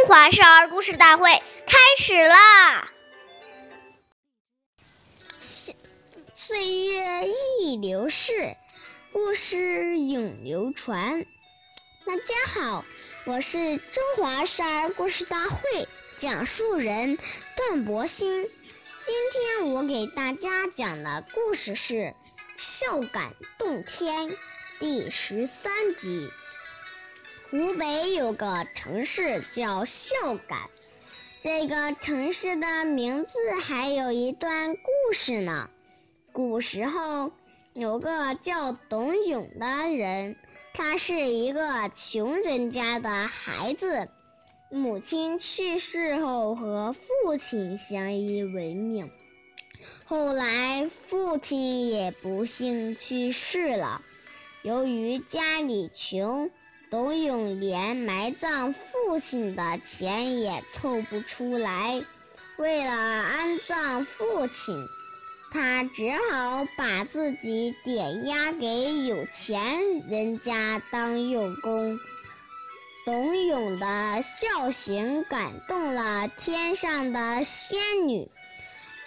中华少儿故事大会开始啦！岁月易流逝，故事永流传。大家好，我是中华少儿故事大会讲述人段博鑫。今天我给大家讲的故事是《孝感动天》第十三集。湖北有个城市叫孝感，这个城市的名字还有一段故事呢。古时候有个叫董永的人，他是一个穷人家的孩子。母亲去世后，和父亲相依为命。后来，父亲也不幸去世了。由于家里穷，董永连埋葬父亲的钱也凑不出来。为了安葬父亲，他只好把自己点押给有钱人家当佣工。董永的孝行感动了天上的仙女，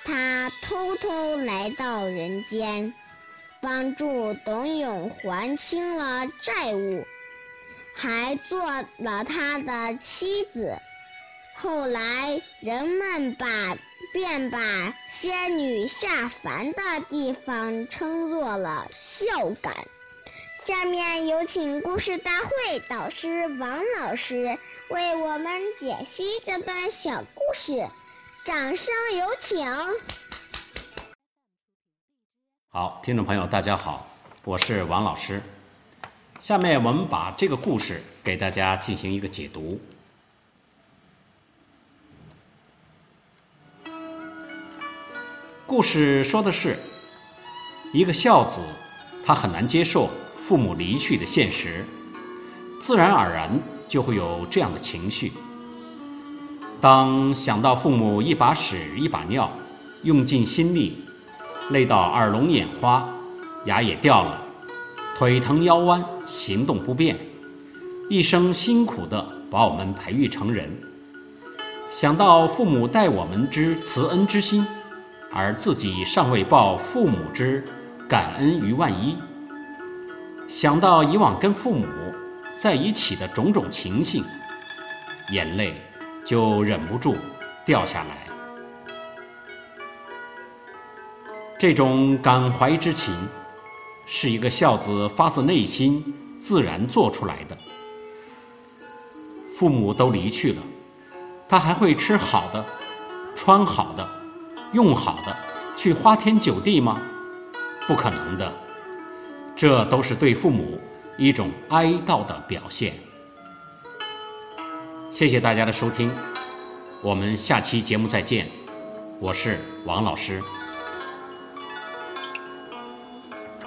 她偷偷来到人间，帮助董永还清了债务，还做了他的妻子。后来人们把便把仙女下凡的地方称作了孝感。下面有请故事大会导师王老师为我们解析这段小故事，掌声有请。好，听众朋友，大家好，我是王老师。下面我们把这个故事给大家进行一个解读。故事说的是一个孝子，他很难接受。父母离去的现实，自然而然就会有这样的情绪。当想到父母一把屎一把尿，用尽心力，累到耳聋眼花，牙也掉了，腿疼腰弯，行动不便，一生辛苦的把我们培育成人；想到父母待我们之慈恩之心，而自己尚未报父母之感恩于万一。想到以往跟父母在一起的种种情形，眼泪就忍不住掉下来。这种感怀之情，是一个孝子发自内心自然做出来的。父母都离去了，他还会吃好的、穿好的、用好的，去花天酒地吗？不可能的。这都是对父母一种哀悼的表现。谢谢大家的收听，我们下期节目再见。我是王老师。